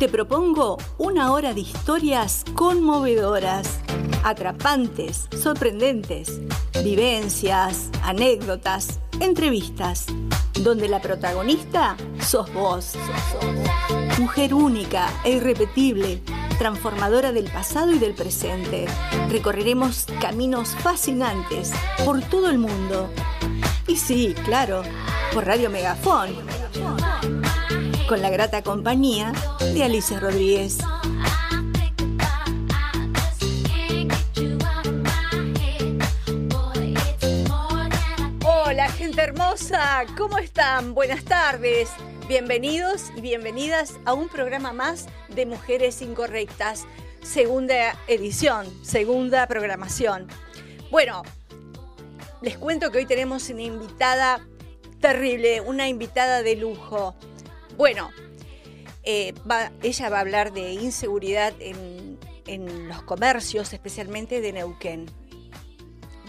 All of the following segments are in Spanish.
te propongo una hora de historias conmovedoras, atrapantes, sorprendentes, vivencias, anécdotas, entrevistas, donde la protagonista sos vos. Mujer única e irrepetible, transformadora del pasado y del presente. Recorreremos caminos fascinantes por todo el mundo. Y sí, claro, por Radio Megafón con la grata compañía de Alicia Rodríguez. Hola gente hermosa, ¿cómo están? Buenas tardes. Bienvenidos y bienvenidas a un programa más de Mujeres Incorrectas, segunda edición, segunda programación. Bueno, les cuento que hoy tenemos una invitada terrible, una invitada de lujo. Bueno, eh, ella va a hablar de inseguridad en, los comercios, especialmente de Neuquén.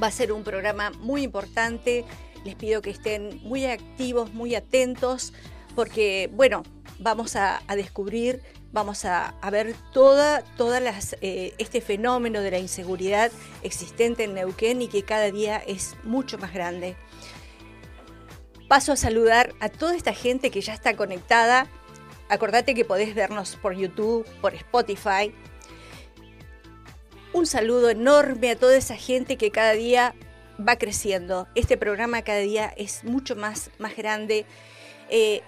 Va a ser un programa muy importante. Les pido que estén muy activos, muy atentos, porque, bueno, vamos a, descubrir, vamos a, ver toda, eh, este fenómeno de la inseguridad existente en Neuquén y que cada día es mucho más grande paso a saludar a toda esta gente que ya está conectada. Acordate que podés vernos por YouTube, por Spotify. Un saludo enorme a toda esa gente que cada día va creciendo. Este programa cada día es mucho más, más grande. Eh,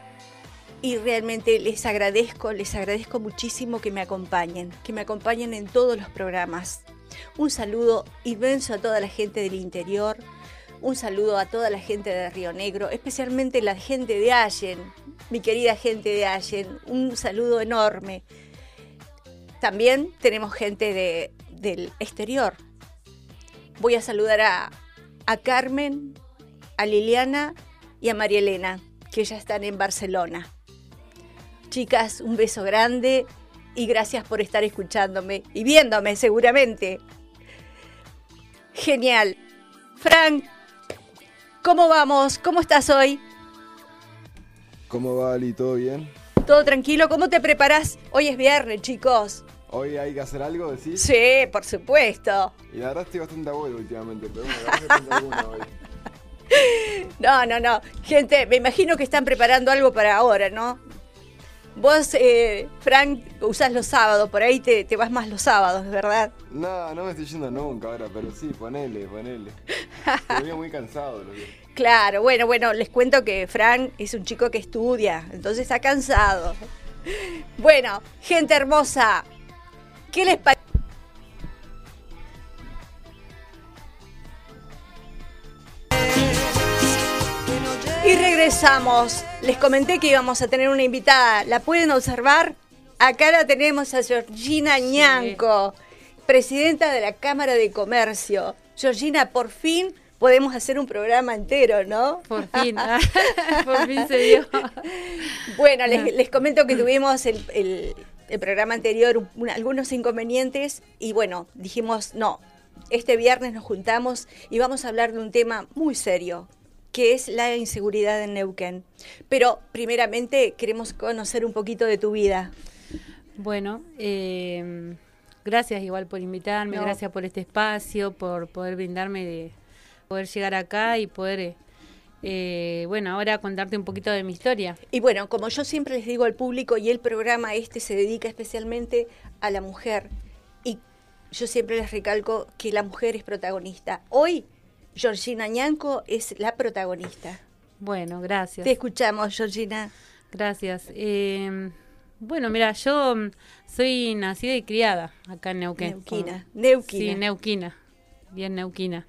y realmente les agradezco, les agradezco muchísimo que me acompañen, que me acompañen en todos los programas. Un saludo inmenso a toda la gente del interior, un saludo a toda la gente de Río Negro, especialmente la gente de Allen, mi querida gente de Allen, un saludo enorme. También tenemos gente del exterior. Voy a saludar a, a Carmen, a Liliana y a María Elena, que ya están en Barcelona. Chicas, un beso grande y gracias por estar escuchándome y viéndome seguramente. Genial. Frank, ¿Cómo vamos? ¿Cómo estás hoy? ¿Cómo va, Ali? ¿Todo bien? ¿Todo tranquilo? ¿Cómo te preparas? Hoy es viernes, chicos. ¿Hoy hay que hacer algo, decís? Sí, por supuesto. Y la verdad estoy bastante abuelo últimamente, pero bueno, hoy. No, no, no. Gente, me imagino que están preparando algo para ahora, ¿no? Vos, eh, Frank, usás los sábados, por ahí te, vas más los sábados, ¿verdad? No, no me estoy yendo nunca ahora, pero sí, ponele, ponele. Estoy muy cansado. Claro, bueno, bueno, les cuento que Frank es un chico que estudia, entonces está cansado. Bueno, gente hermosa, ¿qué les parece? Regresamos. Les comenté que íbamos a tener una invitada. ¿La pueden observar? Acá la tenemos a Georgina Ñanco, presidenta de la Cámara de Comercio. Georgina, por fin podemos hacer un programa entero, ¿no? Por fin, ah, por fin se dio. Bueno, les, comento que tuvimos el, programa anterior algunos inconvenientes y bueno, dijimos, no, este viernes nos juntamos y vamos a hablar de un tema muy serio, que es la inseguridad en Neuquén. Pero primeramente queremos conocer un poquito de tu vida. Bueno, em, gracias igual por invitarme, gracias por este espacio, por poder brindarme de poder llegar acá y poder, eh, bueno, ahora contarte un poquito de mi historia. Y bueno, como yo siempre les digo al público y el programa este se dedica especialmente a la mujer y yo siempre les recalco que la mujer es protagonista. Hoy Georgina Ñanco es la protagonista. Bueno, gracias. Te escuchamos, Georgina. Gracias. Eh, bueno, mira, yo mm, soy nacida y criada acá en Neuquén. Neuquina. Neuquina. Sí, Neuquina. Bien Neuquina.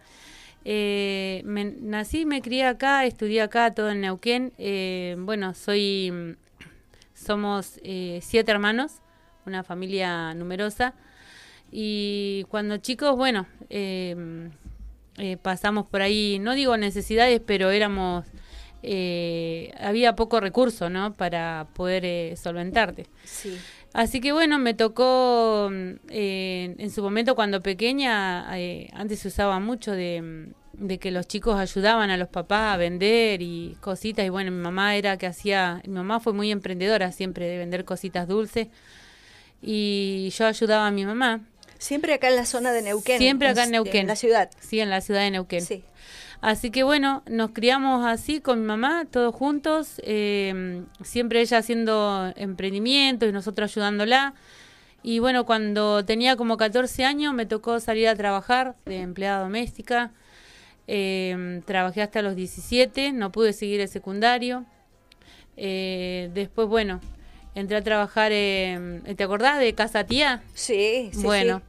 Eh, me, nací, me crié acá, estudié acá, todo en Neuquén. Eh, bueno, soy, mm, somos siete hermanos, una familia numerosa. Y cuando chicos, bueno, eh, pasamos por ahí, no digo necesidades, pero éramos, eh, había poco recurso, ¿no? Para poder eh, solventarte. Sí. Así que bueno, me tocó en su momento cuando pequeña, antes se usaba mucho de, de, que los chicos ayudaban a los papás a vender y cositas. Y bueno, mi mamá era que hacía, mi mamá fue muy emprendedora siempre de vender cositas dulces. y yo ayudaba a mi mamá. Siempre acá en la zona de Neuquén. Siempre acá en Neuquén. En la ciudad. Sí, en la ciudad de Neuquén. Sí. Así que bueno, nos criamos así con mi mamá, todos juntos, eh, siempre ella haciendo emprendimiento y nosotros ayudándola. Y bueno, cuando tenía como 14 años me tocó salir a trabajar de empleada doméstica. Eh, trabajé hasta los 17, no pude seguir el secundario. Eh, después, bueno, entré a trabajar, ¿te acordás de Casa Tía? Sí, sí. Bueno,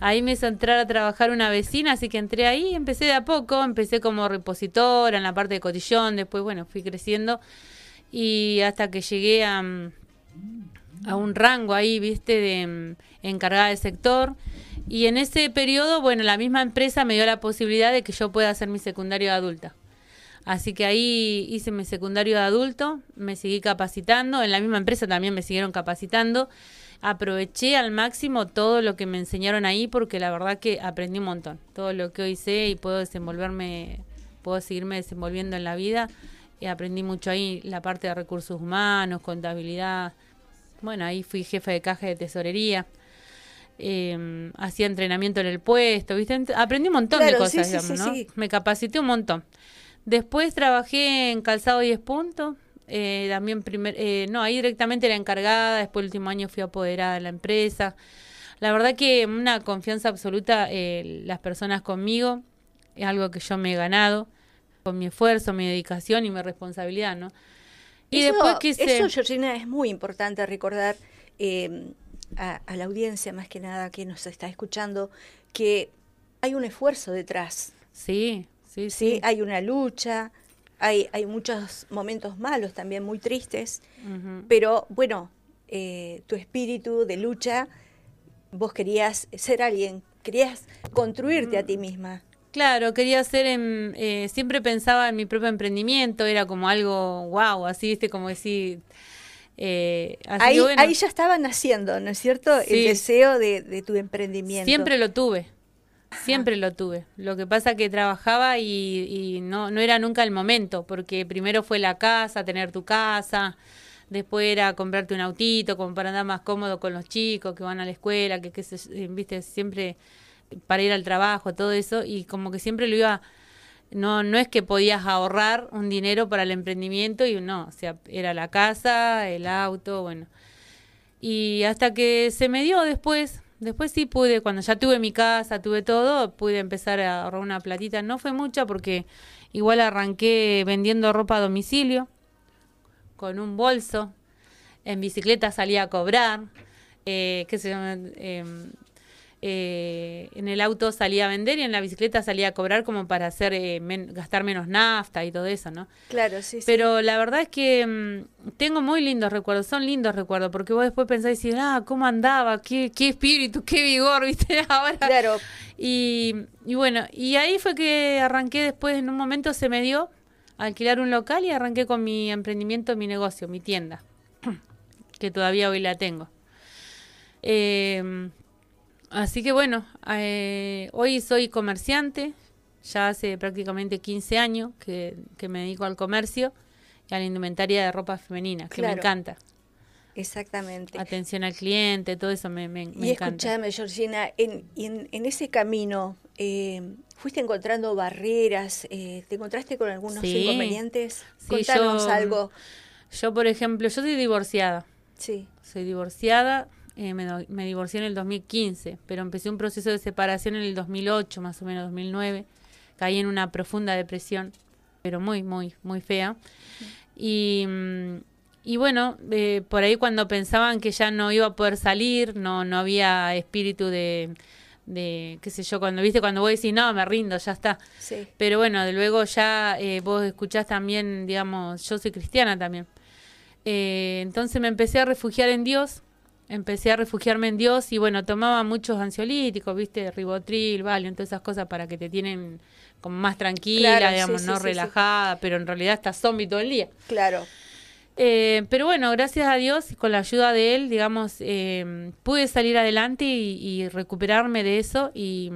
ahí me hizo entrar a trabajar una vecina, así que entré ahí, empecé de a poco, empecé como repositora en la parte de cotillón, después, bueno, fui creciendo y hasta que llegué a, a un rango ahí, viste, de encargada del sector. Y en ese periodo, bueno, la misma empresa me dio la posibilidad de que yo pueda hacer mi secundario de adulta. Así que ahí hice mi secundario de adulto, me seguí capacitando, en la misma empresa también me siguieron capacitando. Aproveché al máximo todo lo que me enseñaron ahí porque la verdad que aprendí un montón. Todo lo que hoy sé y puedo desenvolverme, puedo seguirme desenvolviendo en la vida. Y aprendí mucho ahí la parte de recursos humanos, contabilidad. Bueno, ahí fui jefe de caja de tesorería. Eh, hacía entrenamiento en el puesto, ¿viste? Aprendí un montón de cosas, sí, sí, ¿no? Me capacité un montón. Después trabajé en Calzado 10 puntos. Eh, también primer, eh, no, ahí directamente era encargada, después el último año fui apoderada de la empresa. La verdad que una confianza absoluta eh, las personas conmigo, es algo que yo me he ganado con mi esfuerzo, mi dedicación y mi responsabilidad, ¿no? Y eso, después quise... Eso, Georgina, es muy importante recordar a, a la audiencia, más que nada, que nos está escuchando, que hay un esfuerzo detrás. Sí, Sí, sí, hay una lucha, hay, hay muchos momentos malos también, muy tristes, pero bueno, eh, tu espíritu de lucha, vos querías ser alguien, querías construirte a ti mm. misma. Claro, quería ser, en, eh, siempre pensaba en mi propio emprendimiento, era como algo wow, así, viste, como decir... Eh, ahí, ahí, ya estaba naciendo, ¿no es cierto? El deseo de, de tu emprendimiento. Siempre lo tuve, Siempre lo tuve. Lo que pasa que trabajaba y, no, no era nunca el momento, porque primero fue la casa, tener tu casa, después era comprarte un autito como para andar más cómodo con los chicos que van a la escuela, que, se, eh, viste, siempre para ir al trabajo, todo eso, y como que siempre lo iba, no, no es que podías ahorrar un dinero para el emprendimiento y no, sea, era la casa, el auto, bueno. Y hasta que se me dio después, Después sí pude, cuando ya tuve mi casa, tuve todo, pude empezar a ahorrar una platita. No fue mucha porque igual arranqué vendiendo ropa a domicilio, con un bolso. En bicicleta salía a cobrar. Eh, qué sé eh, eh, en el auto salía a vender y en la bicicleta salía a cobrar como para hacer eh, gastar menos nafta y todo eso, ¿no? Claro, sí. Pero la verdad es que mm, tengo muy lindos recuerdos, son lindos recuerdos, porque vos después pensáis, y ah, cómo andaba, qué, qué espíritu, qué vigor, viste, ahora. Claro. Y, y bueno, y ahí fue que arranqué después, en un momento se me dio alquilar un local y arranqué con mi emprendimiento, mi negocio, mi tienda, que todavía hoy la tengo. Eh, Así que bueno, eh, hoy soy comerciante, ya hace prácticamente 15 años que, me dedico al comercio y a la indumentaria de ropa femenina, que me encanta. Exactamente. Atención al cliente, todo eso me, me, y escúchame, Georgina, en, en, ese camino, eh, ¿fuiste encontrando barreras? Eh, ¿Te encontraste con algunos inconvenientes? Sí, Contanos algo. Yo, por ejemplo, yo soy divorciada. Sí. Soy divorciada, eh, me, divorcié en el 2015, pero empecé un proceso de separación en el 2008, más o menos 2009. Caí en una profunda depresión, pero muy, muy, muy fea. Y, mm, y bueno, eh, por ahí cuando pensaban que ya no iba a poder salir, no, no había espíritu de, de, qué sé yo, cuando viste, cuando vos decís, no, me rindo, ya está. Sí. Pero bueno, de luego ya eh, vos escuchás también, digamos, yo soy cristiana también. entonces me empecé a refugiar en Dios empecé a refugiarme en Dios y bueno, tomaba muchos ansiolíticos, viste, ribotril, valium, todas esas cosas para que te tienen como más tranquila, digamos, no relajada, pero en realidad estás zombie todo el día. Claro. Eh, pero bueno, gracias a Dios y con la ayuda de Él, digamos, eh, pude salir adelante y, recuperarme de eso y,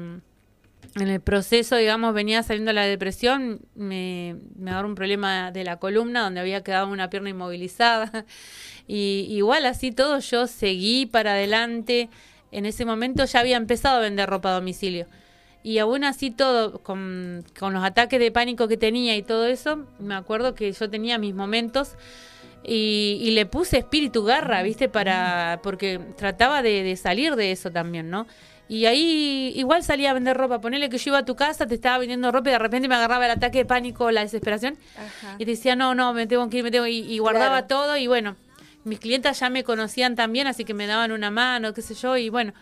en el proceso, digamos, venía saliendo la depresión, me, me agarró un problema de la columna donde había quedado una pierna inmovilizada. Y igual así todo yo seguí para adelante. En ese momento ya había empezado a vender ropa a domicilio. Y aún así todo, con, con los ataques de pánico que tenía y todo eso, me acuerdo que yo tenía mis momentos y, y le puse espíritu garra, ¿viste? Para, porque trataba de, de salir de eso también, ¿no? Y ahí igual salía a vender ropa. Ponele que yo iba a tu casa, te estaba vendiendo ropa y de repente me agarraba el ataque de pánico, la desesperación. Ajá. Y te decía, no, no, me tengo que ir, me tengo que ir. Y guardaba Claro. todo y bueno, mis clientas ya me conocían también, así que me daban una mano, qué sé yo. Y bueno,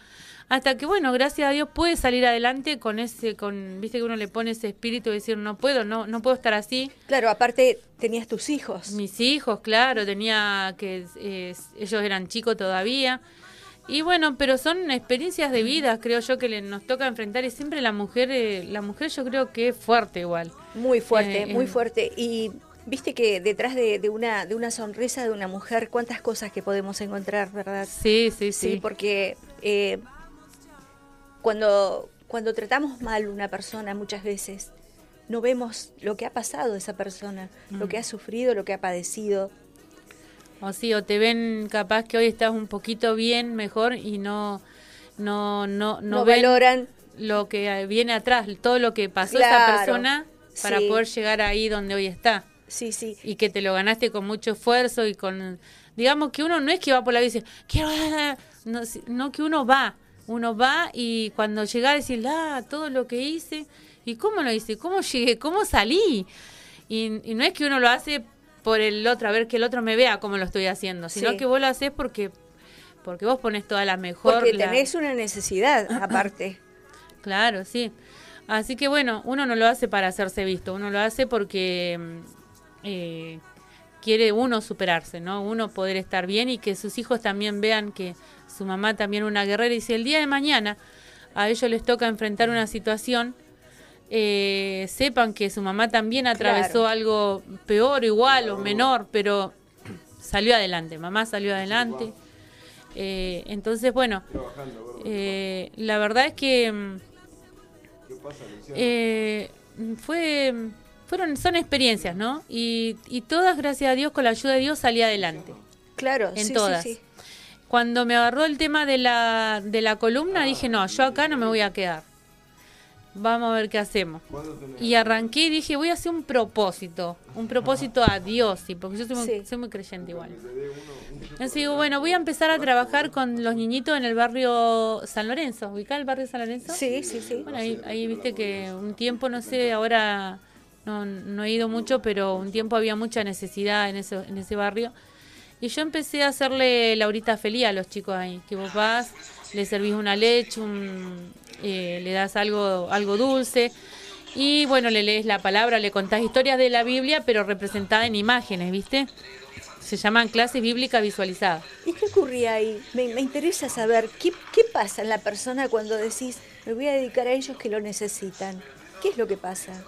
hasta que bueno, gracias a Dios pude salir adelante con ese, con, viste que uno le pone ese espíritu de decir, no puedo, no, no puedo estar así. Claro, aparte tenías tus hijos. Mis hijos, claro, tenía que eh, ellos eran chicos todavía. Y bueno, pero son experiencias de vida, creo yo que le- nos toca enfrentar y siempre la mujer, eh, la mujer yo creo que es fuerte igual. Muy fuerte, Eh, muy eh. fuerte. Y viste que detrás de, de una, de una sonrisa de una mujer, cuántas cosas que podemos encontrar, ¿verdad? Sí, sí, sí. Sí, porque eh, cuando, cuando tratamos mal una persona muchas veces, no vemos lo que ha pasado esa persona, lo Mm. que ha sufrido, lo que ha padecido. O sí, o te ven capaz que hoy estás un poquito bien, mejor y no no no no, No, ven valoran. lo que viene atrás, todo lo que pasó Claro, esa persona para sí. poder llegar ahí donde hoy está Sí, sí. y que te lo ganaste con mucho esfuerzo y con digamos que uno no es que va por la vida y dice, quiero no, si- no que uno va, uno va y cuando llega a decir, ah, todo lo que hice y cómo lo hice, cómo llegué, cómo salí. Y, y no es que uno lo hace por el otro, a ver que el otro me vea cómo lo estoy haciendo, sino Sí. que vos lo haces porque porque vos pones toda la mejor Porque la- tenés una necesidad aparte. Claro, sí. Así que bueno, uno no lo hace para hacerse visto, uno lo hace porque eh, quiere uno superarse, ¿no? Uno poder estar bien y que sus hijos también vean que su mamá también es una guerrera y si el día de mañana a ellos les toca enfrentar una situación, eh, sepan que su mamá también atravesó Claro. algo peor, igual o menor, pero salió adelante, mamá salió adelante. Eh, entonces, bueno, eh, la verdad es que fue fueron son experiencias, ¿no? Y, y todas, gracias a Dios, con la ayuda de Dios salí adelante. Claro, En sí, todas. sí, sí. Cuando me agarró el tema de la, de la columna, dije, no, yo acá no me voy a quedar. Vamos a ver qué hacemos. Y arranqué y dije, voy a hacer un propósito, un propósito a Dios, sí, porque yo soy muy, Sí. soy muy creyente igual. Entonces digo, bueno, voy a empezar a trabajar con los niñitos en el barrio San Lorenzo. ¿Ubicá el barrio San Lorenzo? Sí, sí, sí. Bueno, ahí, ahí viste que un tiempo, no sé, ahora no, no he ido mucho, pero un tiempo había mucha necesidad en ese, en ese barrio. Y yo empecé a hacerle la horita feliz a los chicos ahí, que vos vas, le servís una leche, un, eh, le das algo, algo dulce. Y bueno, le lees la palabra, le contás historias de la Biblia, pero representada en imágenes, ¿viste? Se llaman clases bíblicas visualizadas. ¿Y qué ocurría ahí? Me, me interesa saber qué, qué pasa en la persona cuando decís, me voy a dedicar a ellos que lo necesitan. ¿Qué es lo que pasa?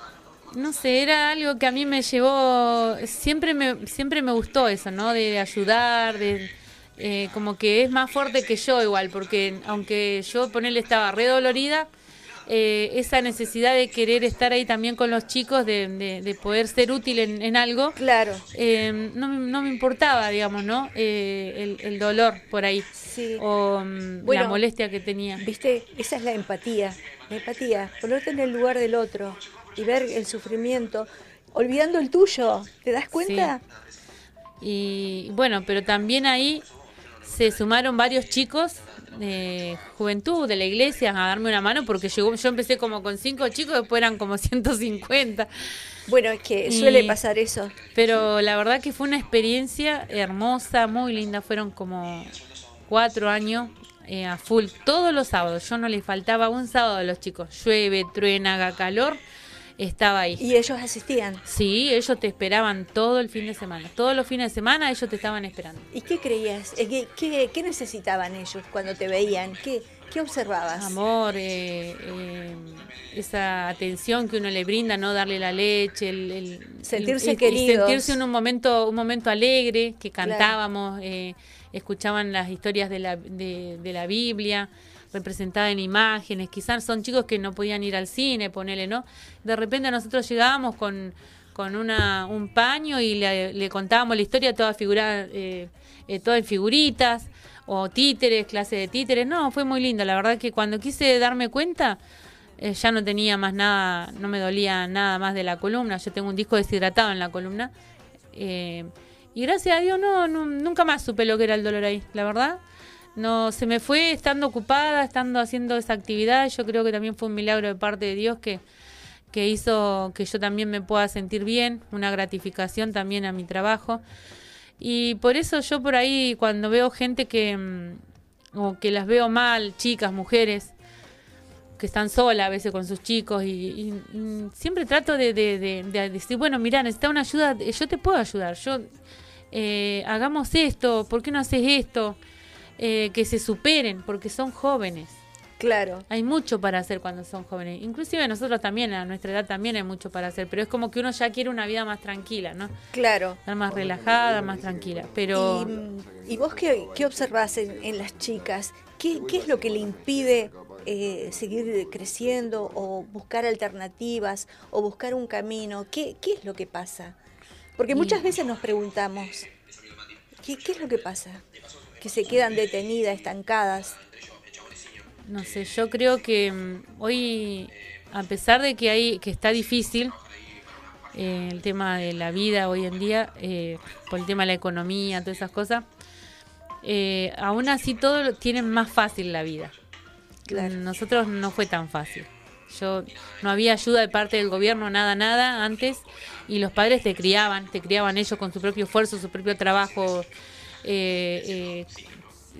No sé, era algo que a mí me llevó, siempre me, siempre me gustó eso, ¿no? De ayudar, de eh, como que es más fuerte que yo igual, porque aunque yo ponerle estaba re dolorida, eh, esa necesidad de querer estar ahí también con los chicos, de, de- de poder ser útil en, en algo, Claro, eh, no, me- no me importaba, digamos, ¿no? Eh, el, el dolor por ahí, sí. o mm, Bueno, la molestia que tenía. Viste, esa es la empatía. La empatía, ponerte en el lugar del otro y ver el sufrimiento, olvidando el tuyo. ¿Te das cuenta? Y bueno, pero también ahí se sumaron varios chicos de juventud de la iglesia a darme una mano porque llegó, yo empecé como con cinco chicos, después eran como 150. Bueno, es que Y- suele pasar eso. Pero la verdad que fue una experiencia hermosa, muy linda. Fueron como cuatro años eh, a full, todos los sábados. Yo no les faltaba un sábado a los chicos. Llueve, truena, haga calor, estaba ahí. Y ellos asistían. Sí, ellos te esperaban todo el fin de semana. Todos los fines de semana ellos te estaban esperando. ¿Y qué creías? Eh, ¿Qué, qué, qué necesitaban ellos cuando te veían? ¿Qué, ¿Qué observabas? Amor, eh, eh, esa atención que uno le brinda, no darle la leche, el, sentirse querido, sentirse en un momento, un momento alegre, que cantábamos, eh, escuchaban las historias de la, de, de la Biblia representada en imágenes, quizás son chicos que no podían ir al cine, ponele, ¿no? De repente nosotros llegábamos con, con una, un paño y le, contábamos la historia toda figurada, eh, eh, toda en figuritas, o títeres, clase de títeres. No, fue muy lindo. La verdad que cuando quise darme cuenta, eh, ya no tenía más nada, no me dolía nada más de la columna. Yo tengo un disco deshidratado en la columna. Eh, y gracias a Dios no, nunca más supe lo que era el dolor ahí, la verdad. No, se me fue estando ocupada, estando haciendo esa actividad. Yo creo que también fue un milagro de parte de Dios que, que hizo que yo también me pueda sentir bien, una gratificación también a mi trabajo. Y por eso yo por ahí cuando veo gente que, mm, o que las veo mal, chicas, mujeres, que están solas a veces con sus chicos y, siempre trato de, decir, bueno, mira, necesita una ayuda, yo te puedo ayudar, yo eh, hagamos esto, ¿por qué no haces esto? Eh, que se superen, porque son jóvenes. Claro. Hay mucho para hacer cuando son jóvenes. Inclusive nosotros también, a nuestra edad también hay mucho para hacer, pero es como que uno ya quiere una vida más tranquila, ¿no? Claro. Estar más relajada, más tranquila. Pero... ¿Y, vos qué, qué observás en, las chicas? ¿Qué, ¿Qué, es lo que le impide eh, seguir creciendo o buscar alternativas o buscar un camino? ¿Qué, qué es lo que pasa? Porque muchas veces nos preguntamos, ¿qué, ¿qué es lo que pasa? Que se quedan detenidas, estancadas. No sé, yo creo que mm, hoy, a pesar de que hay que está difícil eh, el tema de la vida hoy en día, eh, por el tema de la economía, todas esas cosas, eh, aún así todo tienen más fácil la vida. Nosotros no fue tan fácil. Yo no había ayuda de parte del gobierno, nada, nada antes, y los padres te criaban, te criaban ellos con su propio esfuerzo, su propio trabajo. Eh,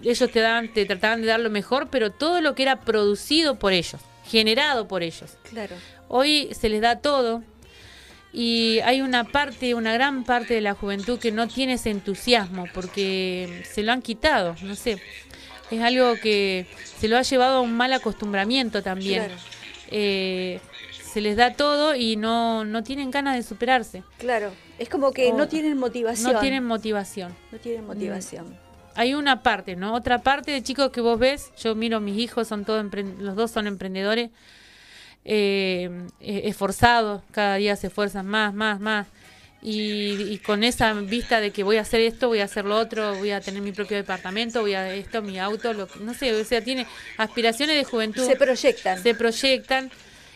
ellos te daban, te trataban de dar lo mejor, pero todo lo que era producido por ellos, generado por ellos. Claro. Hoy se les da todo y hay una parte, una gran parte de la juventud que no tiene ese entusiasmo porque se lo han quitado, no sé. Es algo que se lo ha llevado a un mal acostumbramiento también. Eh, se les da todo y no, no tienen ganas de superarse. Claro, es como que no tienen motivación. No tienen motivación. No tienen motivación hay una parte, ¿no? Otra parte de chicos que vos ves, yo miro mis hijos, son todos los dos son emprendedores, eh, eh, esforzados, cada día se esfuerzan más, más, más. Y, con esa vista de que voy a hacer esto, voy a hacer lo otro, voy a tener mi propio departamento, voy a esto, mi auto, lo, no sé, o sea, tiene aspiraciones de juventud. Se proyectan. Se proyectan.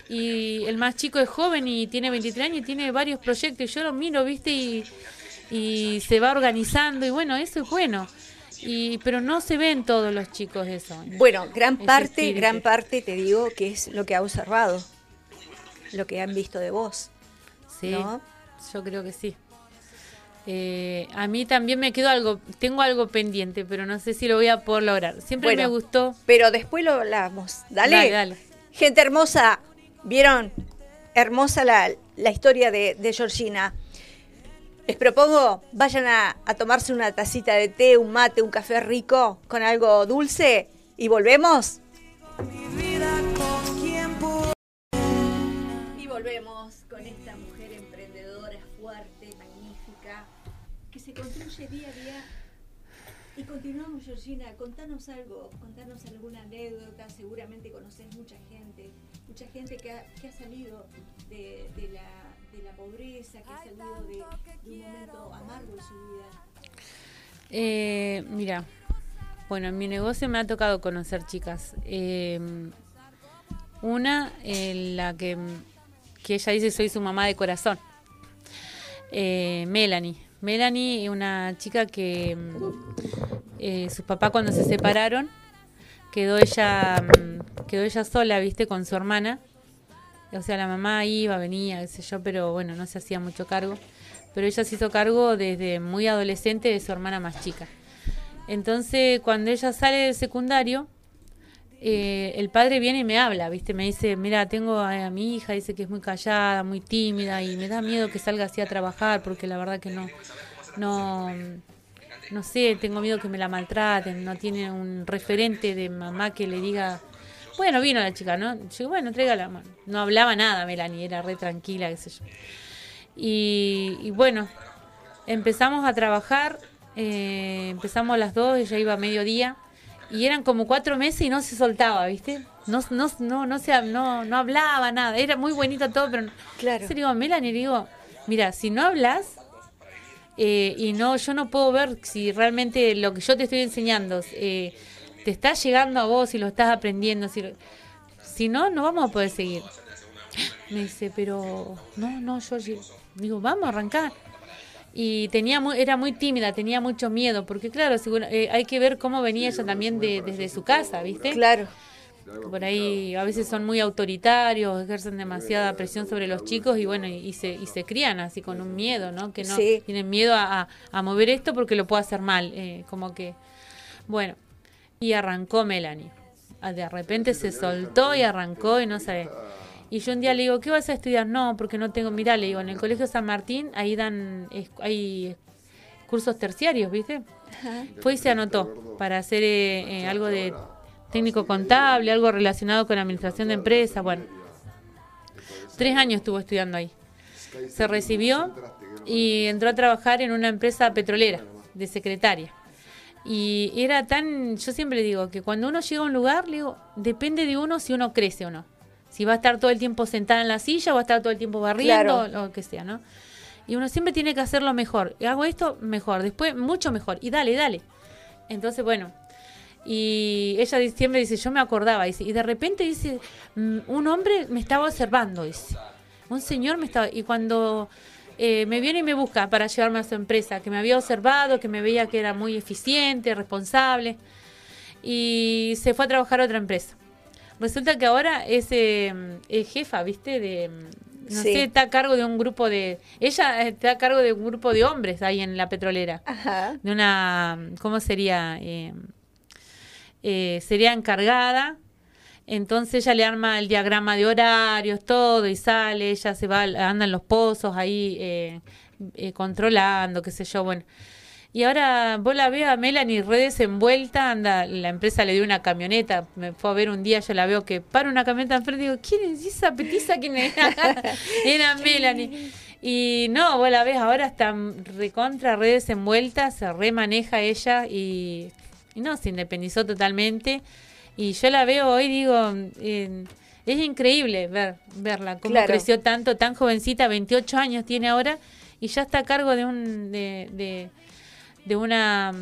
Y el más chico es joven y tiene 23 años y tiene varios proyectos. Yo lo miro, viste, y, y se va organizando. Y bueno, eso es bueno y pero no se ven todos los chicos eso. Bueno, gran parte, gran parte te digo que es lo que ha observado, lo que han visto de vos. Sí, yo creo que sí. Eh, a mí también me quedó algo, tengo algo pendiente, pero no sé si lo voy a poder lograr. Siempre me gustó. Pero después lo hablamos. Dale. Dale, Gente hermosa, ¿vieron? Hermosa la, la historia de, de Georgina. Les propongo, vayan a, tomarse una tacita de té, un mate, un café rico con algo dulce y volvemos. Y volvemos con esta mujer emprendedora, fuerte, magnífica, que se construye día a día. Y continuamos, Georgina, contanos algo, contanos alguna anécdota, seguramente conoces mucha gente, mucha gente que ha, salido de la la pobreza, que ha salido de, un momento amargo en su vida? Eh, mira, bueno, en mi negocio me ha tocado conocer chicas. Eh, una, en la que, que ella dice soy su mamá de corazón. Eh, Melanie. Melanie es una chica que eh, sus papás cuando se separaron quedó ella quedó ella sola, viste, con su hermana o sea, la mamá iba, venía, qué sé yo, pero bueno, no se hacía mucho cargo. Pero ella se hizo cargo desde muy adolescente de su hermana más chica. Entonces, cuando ella sale del secundario, eh, el padre viene y me habla, ¿viste? Me dice, mira, tengo a, mi hija, dice que es muy callada, muy tímida y me da miedo que salga así a trabajar porque la verdad que no, no, no sé, tengo miedo que me la maltraten, no tiene un referente de mamá que le diga, bueno, vino la chica, ¿no? Yo, bueno, la mano. No hablaba nada Melanie, era re tranquila, qué sé yo. Y, bueno, empezamos a trabajar, eh, empezamos a las dos, ella iba a mediodía, y eran como cuatro meses y no se soltaba, ¿viste? No, no, no, no, se, no, no hablaba nada, era muy bonito todo, pero... Claro. Entonces digo, Melanie, digo, mira, si no hablas, eh, y no, yo no puedo ver si realmente lo que yo te estoy enseñando eh, te está llegando a vos y lo estás aprendiendo. Si, si no, no vamos a poder seguir. Me dice, pero no, no, yo digo, vamos a arrancar. Y tenía muy, era muy tímida, tenía mucho miedo, porque claro, eh, hay que ver cómo venía ella también de, desde su casa, ¿viste? Claro por ahí a veces son muy autoritarios, ejercen demasiada presión sobre los chicos y bueno, y, se, y se crían así con un miedo, ¿no? Que no tienen miedo a, mover esto porque lo puede hacer mal, eh, como que, bueno, y arrancó Melanie. Ah, de repente se soltó y arrancó y no sabe. Y yo un día le digo, ¿qué vas a estudiar? No, porque no tengo, mirá, le digo, en el Colegio San Martín ahí dan, hay cursos terciarios, ¿viste? Fue y se anotó para hacer eh, eh, algo de técnico contable, algo relacionado con administración de empresas, bueno. Tres años estuvo estudiando ahí. Se recibió y entró a trabajar en una empresa petrolera de secretaria. Y era tan, yo siempre digo que cuando uno llega a un lugar, le digo, depende de uno si uno crece o no. Si va a estar todo el tiempo sentada en la silla o va a estar todo el tiempo barriendo o lo que sea, ¿no? Y uno siempre tiene que hacerlo mejor. Hago esto mejor, después mucho mejor. Y dale, dale. Entonces, bueno, y ella siempre dice, yo me acordaba, dice, y de repente dice, mm, un hombre me estaba observando, dice, un señor me estaba, y cuando eh, me viene y me busca para llevarme a su empresa, que me había observado, que me veía que era muy eficiente, responsable, y se fue a trabajar a otra empresa. Resulta que ahora es, eh, jefa, ¿viste? De, no sé, está a cargo de un grupo de... Ella está a cargo de un grupo de hombres ahí en la petrolera. Ajá. De una... ¿Cómo sería? Eh, eh, sería encargada. Entonces ella le arma el diagrama de horarios, todo, y sale, ella se va, anda en los pozos ahí eh, eh, controlando, qué sé yo, bueno. Y ahora vos la veo a Melanie redes envuelta, anda, la empresa le dio una camioneta, me fue a ver un día, yo la veo que para una camioneta enfrente, digo, ¿quién es esa petiza? ¿Quién era? era Melanie. Y no, vos la ves, ahora está recontra redes envueltas, se remaneja ella y no, se independizó totalmente. Y yo la veo hoy, digo, es increíble ver, verla, cómo creció tanto, tan jovencita, 28 años tiene ahora, y ya está a cargo de un, de, de, una,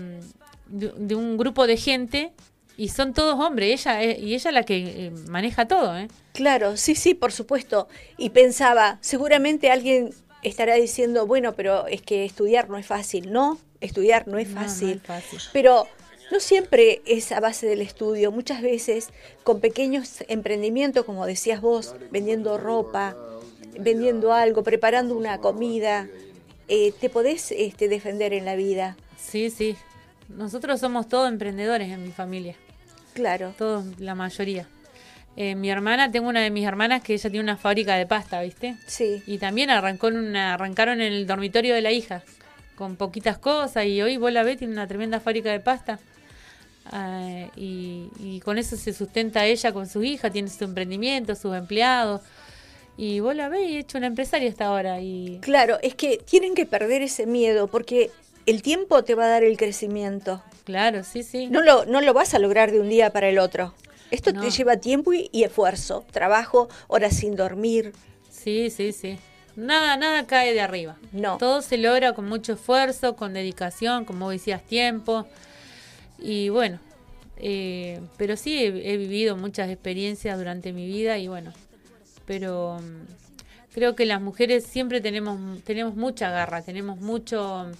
de, un grupo de gente y son todos hombres, ella y ella la que eh, maneja todo, ¿eh? Claro, sí, sí, por supuesto. Y pensaba, seguramente alguien estará diciendo, bueno, pero es que estudiar no es fácil, ¿no? Estudiar no es fácil. No, no es fácil. Pero no siempre es a base del estudio, muchas veces con pequeños emprendimientos, como decías vos, vendiendo ropa, vendiendo algo, preparando una comida, eh, te podés este, defender en la vida. Sí, sí. Nosotros somos todos emprendedores en mi familia. Claro. Todos, la mayoría. Eh, mi hermana, tengo una de mis hermanas que ella tiene una fábrica de pasta, ¿viste? Sí. Y también arrancó en una, arrancaron en el dormitorio de la hija, con poquitas cosas, y hoy vos la ves, tiene una tremenda fábrica de pasta. Ah, y, con eso se sustenta ella con su hija, tiene su emprendimiento, sus empleados. Y vos la ves y hecho una empresaria hasta ahora. Y... Claro, es que tienen que perder ese miedo porque el tiempo te va a dar el crecimiento. Claro, sí, sí. No lo, no lo vas a lograr de un día para el otro. Esto te lleva tiempo y, y, esfuerzo, trabajo, horas sin dormir. Sí, sí, sí. Nada, nada cae de arriba. No. Todo se logra con mucho esfuerzo, con dedicación, como decías, tiempo. Y bueno, eh, pero sí he, vivido muchas experiencias durante mi vida y bueno, pero mm, creo que las mujeres siempre tenemos, tenemos mucha garra, tenemos mucho...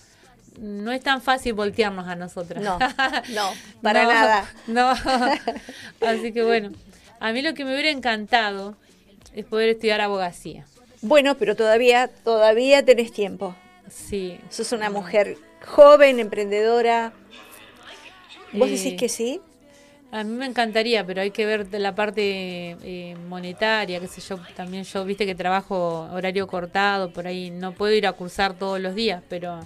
No es tan fácil voltearnos a nosotras. No, no, para nada. No, así que bueno, a mí lo que me hubiera encantado es poder estudiar abogacía. Bueno, pero todavía, todavía tenés tiempo. Sí. Sos una mujer joven, emprendedora, ¿Vos decís eh, que sí? A mí me encantaría, pero hay que ver la parte eh, monetaria, qué sé yo, también yo, viste que trabajo horario cortado, por ahí no puedo ir a cursar todos los días, pero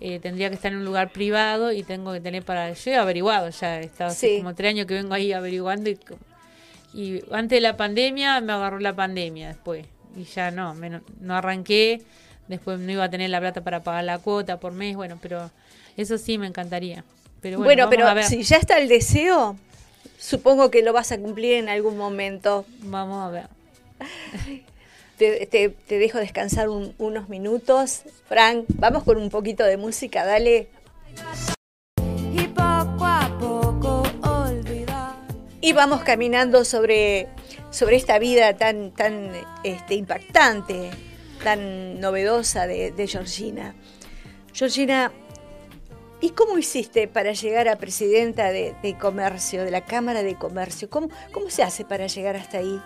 eh, tendría que estar en un lugar privado y tengo que tener para... Yo he averiguado ya, he estado hace como tres años que vengo ahí averiguando y, y antes de la pandemia me agarró la pandemia después y ya no, me no arranqué, después no iba a tener la plata para pagar la cuota por mes, bueno, pero eso sí me encantaría. Pero bueno, Bueno, vamos pero a ver. si ya está el deseo, supongo que lo vas a cumplir en algún momento. Vamos a ver. Te, te- te dejo descansar un- unos minutos. Frank, vamos con un poquito de música, dale. y poco a poco olvidar. Y vamos caminando sobre, sobre esta vida tan, tan este, impactante, tan novedosa de, de Georgina. Georgina, ¿y cómo hiciste para llegar a presidenta de, comercio, de la Cámara de Comercio? ¿Cómo, ¿Cómo se hace para llegar hasta ahí?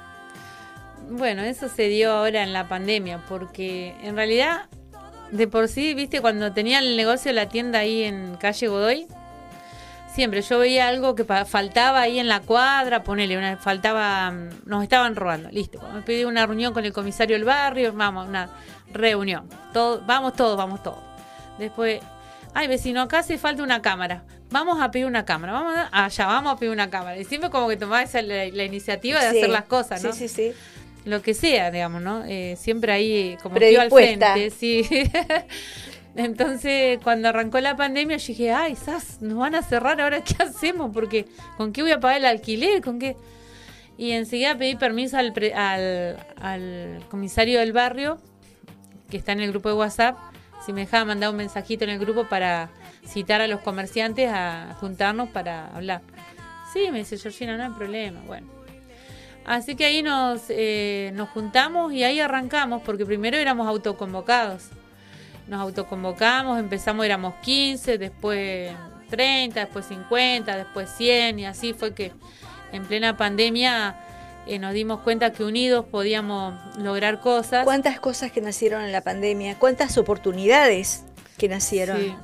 Bueno, eso se dio ahora en la pandemia, porque en realidad, de por sí, viste, cuando tenía el negocio, la tienda ahí en calle Godoy, siempre yo veía algo que faltaba ahí en la cuadra, ponele, faltaba, mm, nos estaban robando, listo. Me pedí una reunión con el comisario del barrio, vamos, una reunión, todo, vamos todos, vamos todos. Después, ay vecino, acá hace falta una cámara. Vamos a pedir una cámara, vamos a, allá, vamos a pedir una cámara. Y siempre como que tomaba esa la, la iniciativa de Sí, hacer las cosas, ¿no? Sí, sí, sí. lo que sea, digamos, ¿no? Eh, siempre ahí como tío al frente, sí. Entonces, cuando arrancó la pandemia, yo dije, ay, sas, nos van a cerrar, ahora qué hacemos, porque ¿con qué voy a pagar el alquiler? ¿Con qué? Y enseguida pedí permiso al, pre- al, al comisario del barrio, que está en el grupo de WhatsApp, si me dejaba mandar un mensajito en el grupo para citar a los comerciantes a juntarnos para hablar. Sí, me dice Georgina, no hay problema. Bueno, Así que ahí nos, eh, nos juntamos y ahí arrancamos, porque primero éramos autoconvocados. Nos autoconvocamos, empezamos, éramos 15, después 30, después 50, después 100 y así fue que en plena pandemia eh, nos dimos cuenta que unidos podíamos lograr cosas. ¿Cuántas cosas que nacieron en la pandemia? ¿Cuántas oportunidades que nacieron? Sí,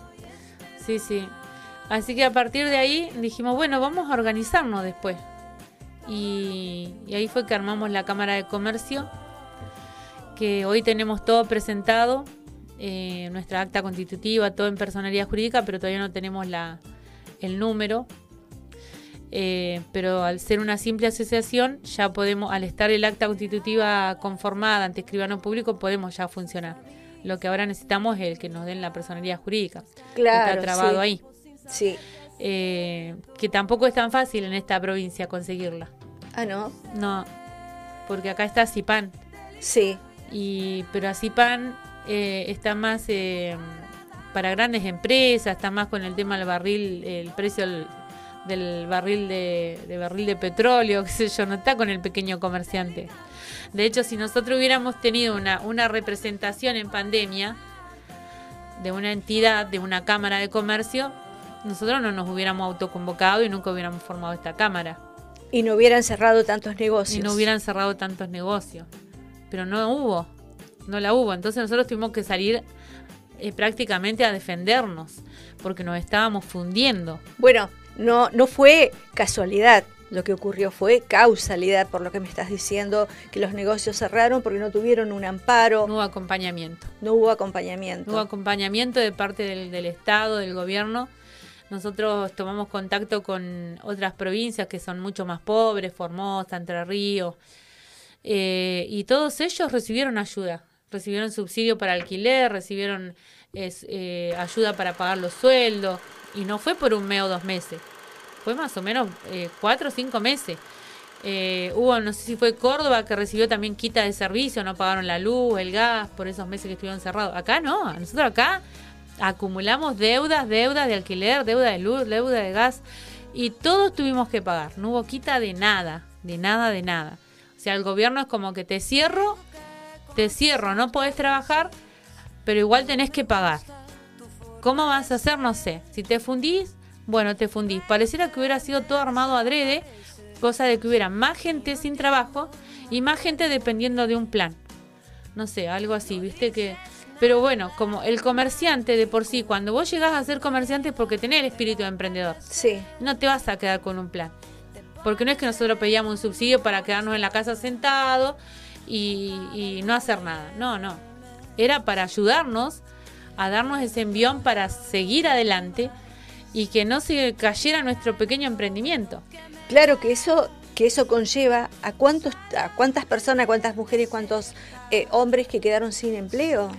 sí, sí. Así que a partir de ahí dijimos, bueno, vamos a organizarnos después. Y, y ahí fue que armamos la Cámara de Comercio, que hoy tenemos todo presentado, eh, nuestra acta constitutiva, todo en personalidad jurídica, pero todavía no tenemos la, el número. Eh, pero al ser una simple asociación, ya podemos, al estar el acta constitutiva conformada ante escribano público, podemos ya funcionar. Lo que ahora necesitamos es el que nos den la personalidad jurídica. que Claro, está trabado sí. ahí. Sí. Eh, que tampoco es tan fácil en esta provincia conseguirla. Ah, ¿no? No, porque acá está Cipan. Sí. Y, pero Cipan eh, está más eh, para grandes empresas, está más con el tema del barril, el precio del, del barril de, de barril de petróleo, qué sé yo, no está con el pequeño comerciante. De hecho, si nosotros hubiéramos tenido una, una representación en pandemia de una entidad, de una cámara de comercio, nosotros no nos hubiéramos autoconvocado y nunca hubiéramos formado esta cámara. Y no hubieran cerrado tantos negocios. Y no hubieran cerrado tantos negocios. Pero no hubo, no la hubo. Entonces nosotros tuvimos que salir eh, prácticamente a defendernos, porque nos estábamos fundiendo. Bueno, no, no fue casualidad. Lo que ocurrió fue causalidad, por lo que me estás diciendo, que los negocios cerraron porque no tuvieron un amparo, No hubo acompañamiento. no hubo acompañamiento. No hubo acompañamiento de parte del, del Estado, del gobierno. Nosotros tomamos contacto con otras provincias que son mucho más pobres, Formosa, Entre Ríos, eh, y todos ellos recibieron ayuda. Recibieron subsidio para alquiler, recibieron es, eh, ayuda para pagar los sueldos, y no fue por un mes o dos meses, fue más o menos eh, cuatro o cinco meses. Eh, hubo, no sé si fue Córdoba, que recibió también quita de servicio, no pagaron la luz, el gas, por esos meses que estuvieron cerrados. Acá no, nosotros acá acumulamos deudas, deudas de alquiler, deuda de luz, deuda de gas, y todos tuvimos que pagar. No hubo quita de nada, de nada, de nada. O sea, el gobierno es como que te cierro, te cierro, no podés trabajar, pero igual tenés que pagar. ¿Cómo vas a hacer? No sé. Si te fundís, bueno, te fundís. Pareciera que hubiera sido todo armado adrede, cosa de que hubiera más gente sin trabajo y más gente dependiendo de un plan. No sé, algo así, viste que... Pero bueno, como el comerciante de por sí, cuando vos llegás a ser comerciante es porque tenés el espíritu de emprendedor. Sí, No te vas a quedar con un plan. Porque no es que nosotros pedíamos un subsidio para quedarnos en la casa sentados y, y no hacer nada. No, no. Era para ayudarnos a darnos ese envión para seguir adelante y que no se cayera nuestro pequeño emprendimiento. Claro que eso que eso conlleva a cuántos a cuántas personas, cuántas mujeres, cuántos eh, hombres que quedaron sin empleo.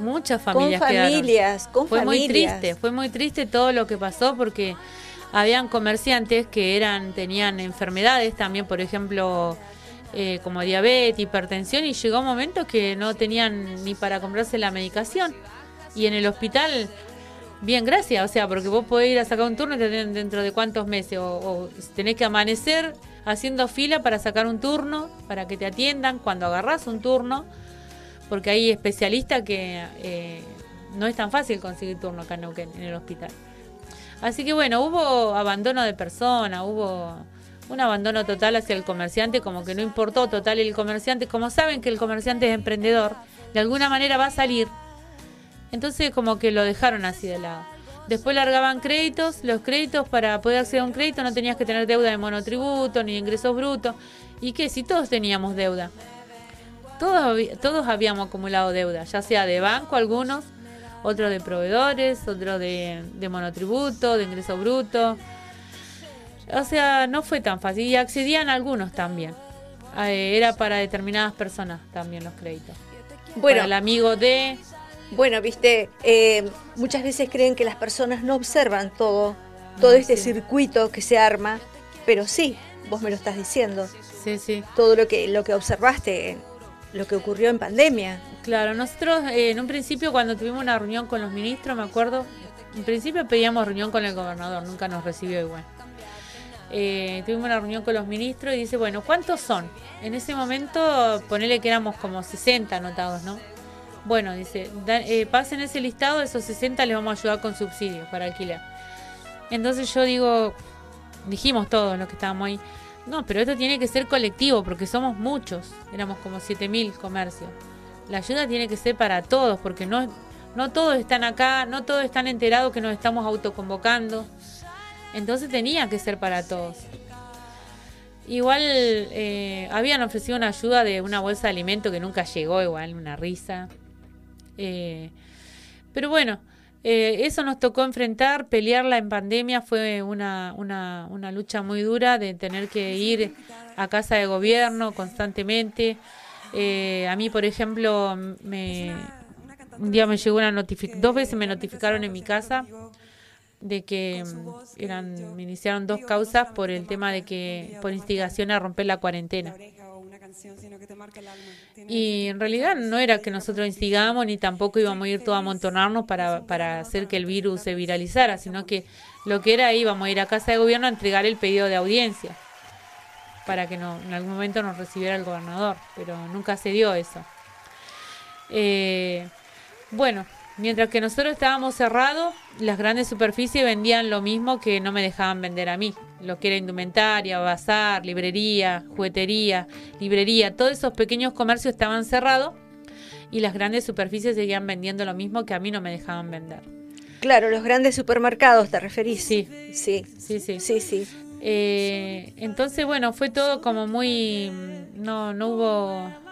Muchas familias con quedaron. familias, con fue muy triste, fue muy triste todo lo que pasó porque habían comerciantes que eran tenían enfermedades también, por ejemplo, eh, como diabetes, hipertensión y llegó un momento que no tenían ni para comprarse la medicación y en el hospital bien gracias, o sea, porque vos podés ir a sacar un turno dentro de cuántos meses. O, o tenés que amanecer haciendo fila para sacar un turno, para que te atiendan cuando agarrás un turno, porque hay especialistas que eh, no es tan fácil conseguir turno acá en en el hospital. Así que bueno, hubo abandono de persona, hubo un abandono total hacia el comerciante, como que no importó total el comerciante, como saben que el comerciante es emprendedor, de alguna manera va a salir, entonces como que lo dejaron así de lado. Después largaban créditos, los créditos para poder acceder a un crédito no tenías que tener deuda de monotributo ni de ingresos brutos. ¿Y qué? Si todos teníamos deuda. Todos, todos habíamos acumulado deuda, ya sea de banco algunos, otros de proveedores, otros de, de monotributo, de ingreso bruto. O sea, no fue tan fácil. Y accedían algunos también. Eh, era para determinadas personas también los créditos. Bueno, Para el amigo de... Bueno, viste, eh, muchas veces creen que las personas no observan todo, todo Ah, este sí. circuito que se arma, pero sí, vos me lo estás diciendo, Sí, sí. todo lo que, lo que observaste, lo que ocurrió en pandemia. Claro, nosotros eh, en un principio cuando tuvimos una reunión con los ministros, me acuerdo, en principio pedíamos reunión con el gobernador, nunca nos recibió igual. Eh, tuvimos una reunión con los ministros y dice, bueno, ¿cuántos son? En ese momento ponele que éramos como 60 anotados, ¿no? Bueno, dice, eh, pasen ese listado, esos 60 les vamos a ayudar con subsidios para alquilar. Entonces yo digo, dijimos todos los que estábamos ahí, no, pero esto tiene que ser colectivo porque somos muchos, éramos como 7.000 comercios. La ayuda tiene que ser para todos porque no, no todos están acá, no todos están enterados que nos estamos autoconvocando. Entonces tenía que ser para todos. Igual eh, habían ofrecido una ayuda de una bolsa de alimento que nunca llegó, igual, una risa. Eh, pero bueno, eh, eso nos tocó enfrentar, pelearla en pandemia fue una, una, una lucha muy dura de tener que ir a casa de gobierno constantemente. Eh, a mí, por ejemplo, me, un día me llegó una notificación, dos veces me notificaron en mi casa de que mm, eran, me iniciaron dos causas por el tema de que, por instigación a romper la cuarentena. Y en realidad no era que nosotros instigamos ni tampoco íbamos a ir todos a amontonarnos para, para hacer que el virus se viralizara, sino que lo que era íbamos a ir a casa de gobierno a entregar el pedido de audiencia para que no, en algún momento nos recibiera el gobernador, pero nunca se dio eso. Eh, bueno, mientras que nosotros estábamos cerrados, las grandes superficies vendían lo mismo que no me dejaban vender a mí. Lo que era indumentaria, bazar, librería, juguetería, librería, todos esos pequeños comercios estaban cerrados y las grandes superficies seguían vendiendo lo mismo que a mí no me dejaban vender. Claro, los grandes supermercados, ¿te referís? Sí. Sí, Sí, sí. sí, sí. Eh, entonces, bueno, fue todo como muy... No, no hubo...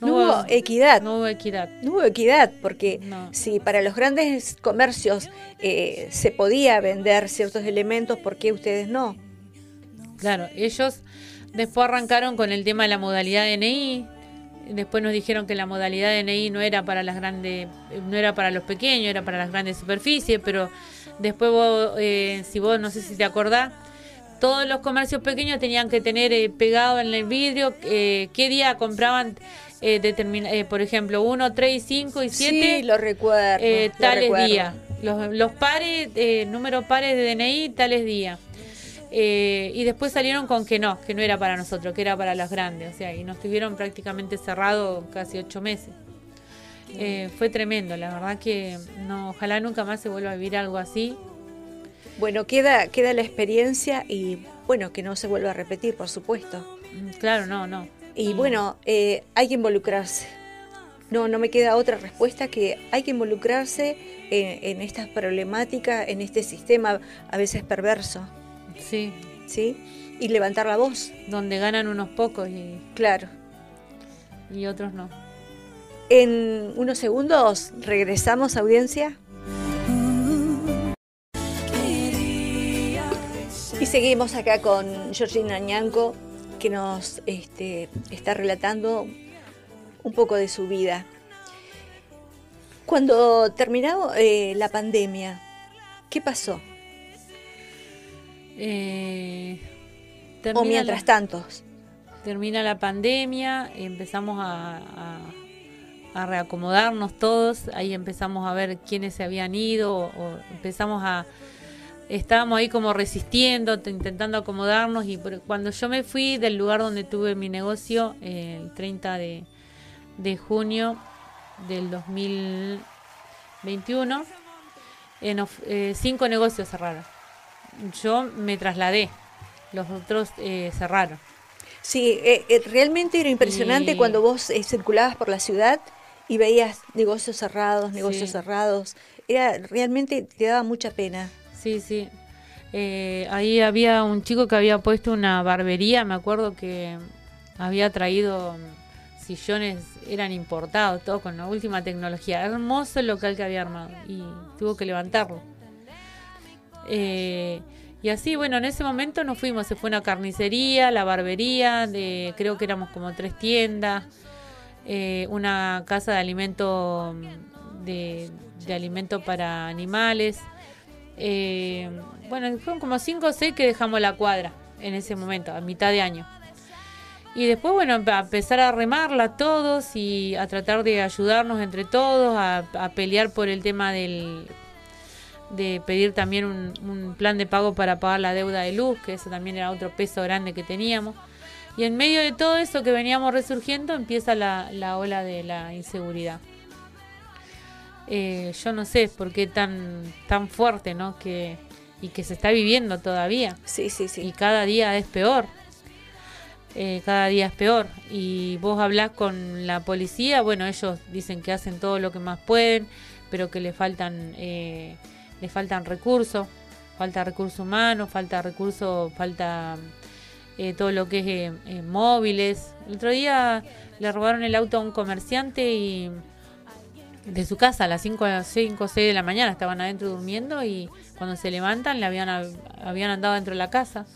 No hubo equidad. No hubo equidad. No hubo equidad, porque No. si para los grandes comercios eh, se podía vender ciertos elementos, ¿por qué ustedes no? Claro, ellos después arrancaron con el tema de la modalidad DNI. Después nos dijeron que la modalidad DNI no era para las grandes, no era para los pequeños, era para las grandes superficies, pero después vos, eh, si vos no sé si te acordás, todos los comercios pequeños tenían que tener eh, pegado en el vidrio eh, qué día compraban, eh, determina- eh, por ejemplo, 1, 3, 5 y 7 Sí, lo recuerdo. eh, tales días. Los, los pares, eh, números pares de DNI, tales días. Y después salieron con que no, que no era para nosotros, que era para los grandes. O sea, y nos tuvieron prácticamente cerrado casi ocho meses. Fue tremendo, la verdad que no, ojalá nunca más se vuelva a vivir algo así. Bueno, queda, queda la experiencia y bueno, que no se vuelva a repetir, por supuesto. Mm, Claro, no, no. Y bueno, eh, hay que involucrarse. No, no me queda otra respuesta que hay que involucrarse en, en estas problemáticas, en este sistema a veces perverso, Sí, ¿sí? Y levantar la voz, donde ganan unos pocos y, claro. y otros no. En unos segundos regresamos, audiencia. Y seguimos acá con Georgina Ñanco, que nos este, está relatando un poco de su vida. Cuando terminó eh, la pandemia, ¿qué pasó? Eh, O mientras la- tanto. termina la pandemia, empezamos a, a- a reacomodarnos todos, ahí empezamos a ver quiénes se habían ido, o empezamos a... Estábamos ahí como resistiendo, te- intentando acomodarnos y cuando yo me fui del lugar donde tuve mi negocio, eh, el 30 de, de junio del 2021, eh, nos- eh, cinco negocios cerraron. Yo me trasladé, los otros eh, cerraron. Sí, eh, eh, realmente era impresionante Y- cuando vos eh, circulabas por la ciudad y veías negocios cerrados, negocios Sí. cerrados. Era realmente te daba mucha pena. Sí, sí. Eh, ahí había un chico que había puesto una barbería, me acuerdo que había traído mm, sillones, eran importados, todo con la última tecnología. Hermoso el local que había armado y tuvo que levantarlo. Eh, y así, bueno, en ese momento nos fuimos, se fue una carnicería, la barbería, de, creo que éramos como tres tiendas, eh, una casa de alimento mm, de alimento para animales. Eh, bueno, fueron como cinco o seis que dejamos la cuadra en ese momento, a mitad de año. Y después, bueno, a empezar a remarla todos y a tratar de ayudarnos entre todos, a, a pelear por el tema del de pedir también un, un plan de pago para pagar la deuda de luz, que eso también era otro peso grande que teníamos. Y en medio de todo eso que veníamos resurgiendo empieza la, la ola de la inseguridad. Eh, yo no sé por qué tan, tan fuerte, ¿no? Que, y que se está viviendo todavía Sí, sí, y sí. cada día es peor. Eh, cada día es peor. Y vos hablás con la policía, bueno, ellos dicen que hacen todo lo que más pueden, pero que le faltan, eh, le faltan recursos, falta recursos humanos, falta recursos, falta eh, todo lo que es eh, eh, móviles. El otro día le robaron el auto a un comerciante y de su casa a las 5 cinco o 6 de la mañana estaban adentro durmiendo y cuando se levantan le habían, habían andado dentro de la casa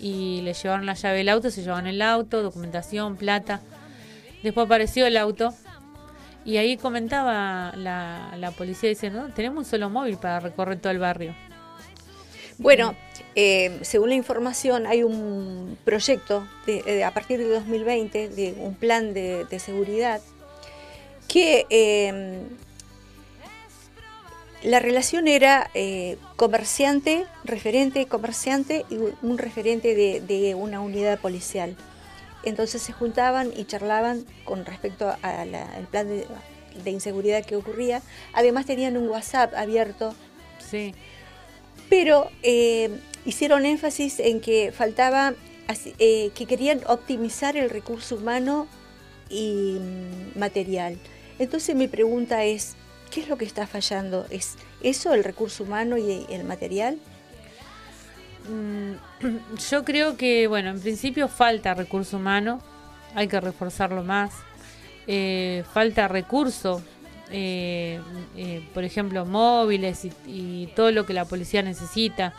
y le llevaron la llave del auto, se llevaron el auto, documentación, plata. Después apareció el auto y ahí comentaba la, la policía diciendo, no, tenemos un solo móvil para recorrer todo el barrio. Bueno, eh, según la información, hay un proyecto de- eh, a partir de 2020 de un plan de, de seguridad que eh, la relación era eh, comerciante, referente comerciante y un- referente de, de una unidad policial. Entonces se juntaban y charlaban con respecto al plan de, de inseguridad que ocurría. Además tenían un WhatsApp abierto Sí, pero eh, hicieron énfasis en que faltaba, eh, que querían optimizar el recurso humano y mm, material. Entonces mi pregunta es, ¿qué es lo que está fallando? ¿Es eso el recurso humano y el material? Mm, Yo creo que, bueno, en principio falta recurso humano, hay que reforzarlo más. Eh, falta recurso, eh, eh, por ejemplo, móviles y, y todo lo que la policía necesita.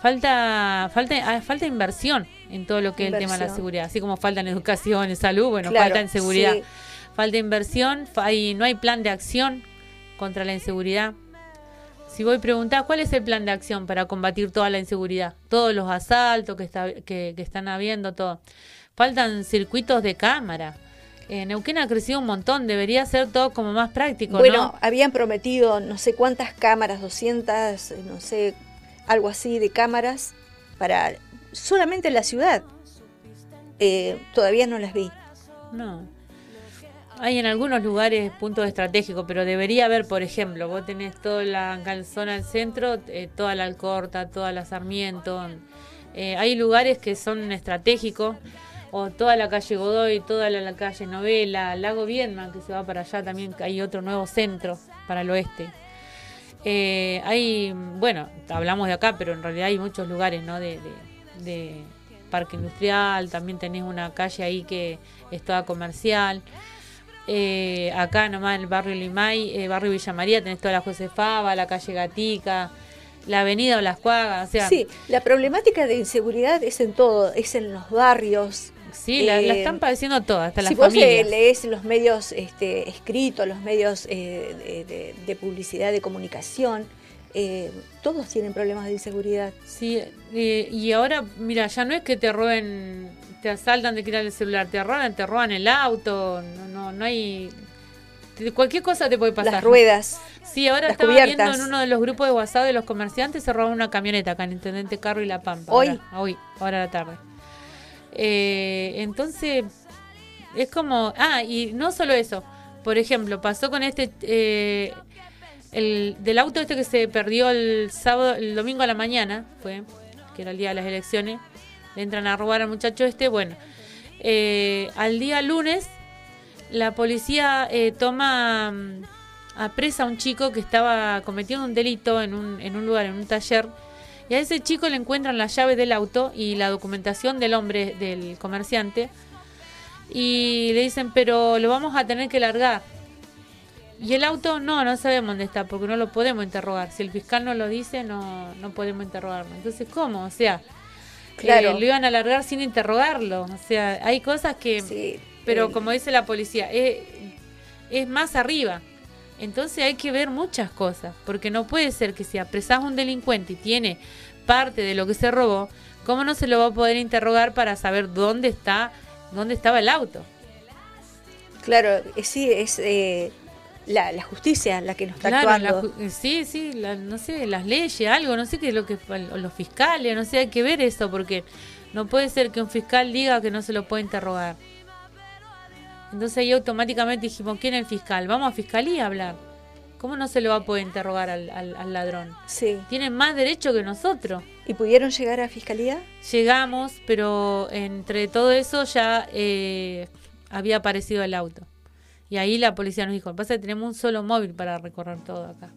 Falta, falta, ah, falta inversión en todo lo que es el tema de la seguridad, así como falta en educación, en salud, bueno, Claro, falta en seguridad. sí. Falta inversión, no hay plan de acción contra la inseguridad. Si voy a preguntar, ¿cuál es el plan de acción para combatir toda la inseguridad? Todos los asaltos que, está, que, que están habiendo, todo. Faltan circuitos de cámara. Eh, Neuquén ha crecido un montón, debería ser todo como más práctico, Bueno, ¿no? habían prometido no sé cuántas cámaras, 200, eh, no sé, algo así de cámaras para solamente la ciudad. Eh, todavía no las vi. No. Hay en algunos lugares puntos estratégicos, pero debería haber, por ejemplo, vos tenés toda la calzona del centro, eh, toda la Alcorta, toda la Sarmiento. eh, hay lugares que son estratégicos, o toda la calle Godoy, toda la, calle Novela, Lago Viedma, que se va para allá también, hay otro nuevo centro para el oeste. Eh, hay, bueno, hablamos de acá, pero en realidad hay muchos lugares, ¿no? De- de parque industrial, también tenés una calle ahí que es toda comercial. Eh, acá nomás en el barrio Limay, eh, barrio Villa María, tenés toda la Josefaba, la calle Gatica, la avenida Las Cuagas, o sea, Sí, la problemática de inseguridad es en todo, es en los barrios. sí, la, la Eh, están padeciendo todas, hasta si las vos eh, familias. lees los medios este, escritos, los medios de, publicidad, de comunicación, todos tienen problemas de inseguridad. Sí, y ahora, mira, ya no es que te roben, te asaltan de quitar el celular, te roban, te roban el auto, no, no, no hay... te- Cualquier cosa te puede pasar. Las ruedas. Sí, ahora estaba cubiertas. viendo en uno de los grupos de WhatsApp de los comerciantes, se robaron una camioneta acá en Intendente Carro y La Pampa. Hoy. Ahora, hoy, ahora a la tarde. Eh, entonces, es como... Ah, y no solo eso. Por ejemplo, pasó con este... eh, el, del auto este que se perdió el sábado, el domingo a la mañana, fue, que era el día de las elecciones, le entran a robar al muchacho este, bueno, eh, al día lunes la policía eh, toma mm, a presa a un chico que estaba cometiendo un delito en un, en un lugar, en un taller, y a ese chico le encuentran las llaves del auto y la documentación del hombre, del comerciante, y le dicen, pero lo vamos a tener que largar. Y el auto, no, no sabemos dónde está, porque no lo podemos interrogar. Si el fiscal no lo dice, no, no podemos interrogarlo. Entonces, ¿cómo? O sea, Claro. eh, lo iban a alargar sin interrogarlo. O sea, hay cosas que... Sí, Pero eh, como dice la policía, es, es más arriba. Entonces hay que ver muchas cosas, porque no puede ser que si apresás a un delincuente y tiene parte de lo que se robó, ¿cómo no se lo va a poder interrogar para saber dónde está, dónde estaba el auto? Claro, eh, sí, es eh, la, la justicia la que nos está Claro, actuando. eh, sí, sí, la- no sé, las leyes, algo, no sé qué es lo que los fiscales, no sé, hay que ver eso porque no puede ser que un fiscal diga que no se lo puede interrogar. Entonces ahí automáticamente dijimos, ¿quién es el fiscal? Vamos a fiscalía a hablar. ¿Cómo no se lo va a poder interrogar al, al- al ladrón? Sí. Tienen más derecho que nosotros. ¿Y pudieron llegar a fiscalía? Llegamos, pero entre todo eso ya eh, había aparecido el auto. Y ahí la policía nos dijo, pasa que tenemos un solo móvil para recorrer todo acá.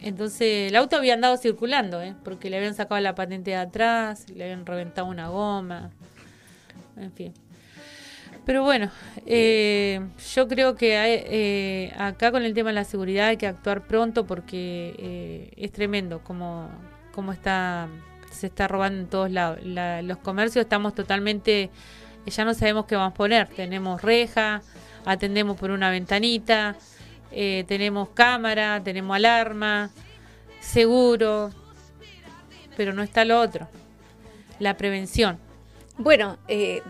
Entonces el auto había andado circulando, ¿eh? porque le habían sacado la patente de atrás, le habían reventado una goma, en fin. Pero bueno, eh, yo creo que hay, eh, acá con el tema de la seguridad hay que actuar pronto porque eh, es tremendo como, como está se está robando en todos lados. La- los comercios estamos totalmente, ya no sabemos qué vamos a poner. Tenemos reja, atendemos por una ventanita, eh, tenemos cámara, tenemos alarma, seguro, pero no está lo otro, la prevención. Bueno, eh,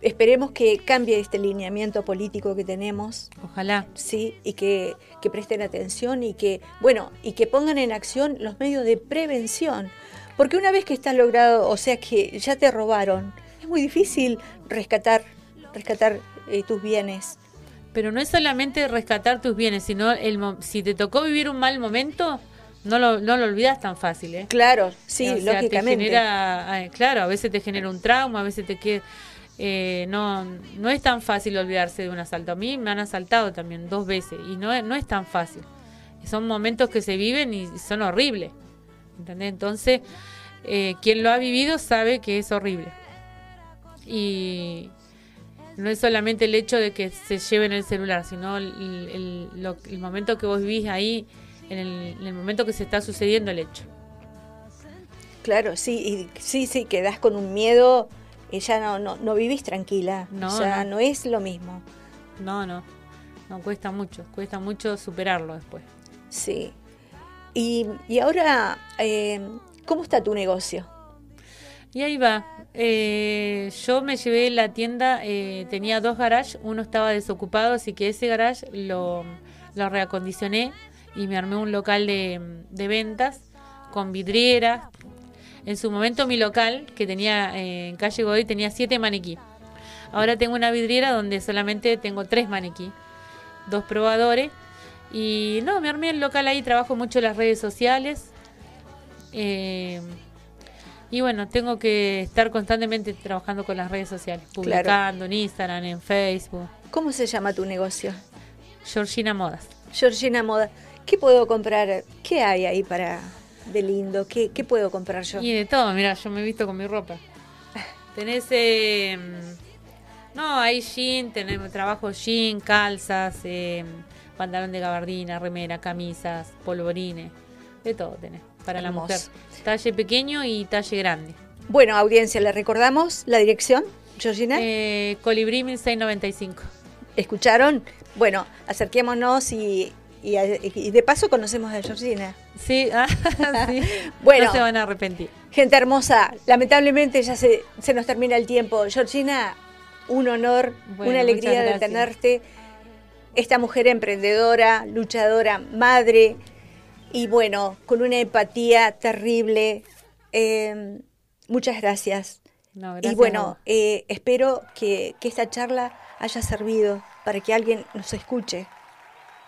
esperemos que cambie este lineamiento político que tenemos, Ojalá. sí, y que, que presten atención y que, bueno, y que pongan en acción los medios de prevención. Porque una vez que está logrado, o sea que ya te robaron, muy difícil rescatar, rescatar eh, tus bienes. Pero no es solamente rescatar tus bienes, sino el mo- si te tocó vivir un mal momento, no lo, no lo olvidas tan fácil, ¿eh? Claro, sí, O sea, lógicamente. Te genera, eh, claro, a veces te genera un trauma, a veces te queda... eh, no, no es tan fácil olvidarse de un asalto. A mí me han asaltado también dos veces y no, no es tan fácil. Son momentos que se viven y son horribles. ¿Entendés? Entonces, eh, quien lo ha vivido sabe que es horrible. Y no es solamente el hecho de que se lleven el celular, sino el, el- lo- el momento que vos vivís ahí, en el, en el momento que se está sucediendo el hecho. Claro, sí, y sí, sí, quedás con un miedo, y ya no, no, no vivís tranquila, No, ya no. no. es lo mismo. No, no. No cuesta mucho. Cuesta mucho superarlo después. Sí. Y, y ahora, eh, ¿cómo está tu negocio? Y ahí va. Eh, yo me llevé la tienda, eh, tenía dos garages, uno estaba desocupado, así que ese garage lo, reacondicioné y me armé un local de, ventas con vidrieras. En su momento mi local, que tenía eh, en calle Godoy, tenía siete maniquí. Ahora tengo una vidriera donde solamente tengo tres maniquí, dos probadores. Y no, me armé el local ahí, trabajo mucho las redes sociales. Eh, y bueno, tengo que estar constantemente trabajando con las redes sociales, publicando en Instagram, en Facebook. ¿Cómo se llama tu negocio? Georgina Modas. Georgina Moda. ¿Qué puedo comprar? ¿Qué hay ahí para de lindo? ¿Qué, qué puedo comprar yo? Y de todo, mira, yo me he visto con mi ropa. Tenés eh, No, hay jean, tenemos trabajo jean, calzas, eh, pantalón de gabardina, remera, camisas, polvorines, de todo tenés para la mujer. Talle pequeño y talle grande. Bueno, audiencia, le recordamos la dirección, Georgina. Eh, Colibrí 1695. ¿Escucharon? Bueno, acerquémonos y, y, y de paso conocemos a Georgina. Sí, ah, sí. Bueno. No se van a arrepentir. Gente hermosa, lamentablemente ya se, se nos termina el tiempo. Georgina, un honor, Bueno, una alegría de tenerte. Esta mujer emprendedora, luchadora, madre y bueno, con una empatía terrible. Eh, muchas gracias. No, Y gracias bueno, eh, espero que, que esta charla haya servido para que alguien nos escuche,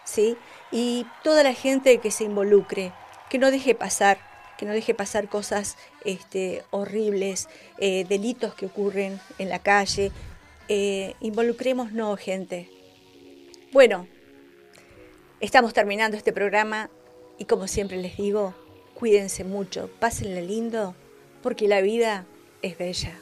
¿sí? Y toda la gente que se involucre, que no deje pasar, que no deje pasar cosas este, horribles, eh, delitos que ocurren en la calle. Eh, involucrémonos, gente. Bueno, estamos terminando este programa y como siempre les digo, cuídense mucho, pásenla lindo, porque la vida es bella.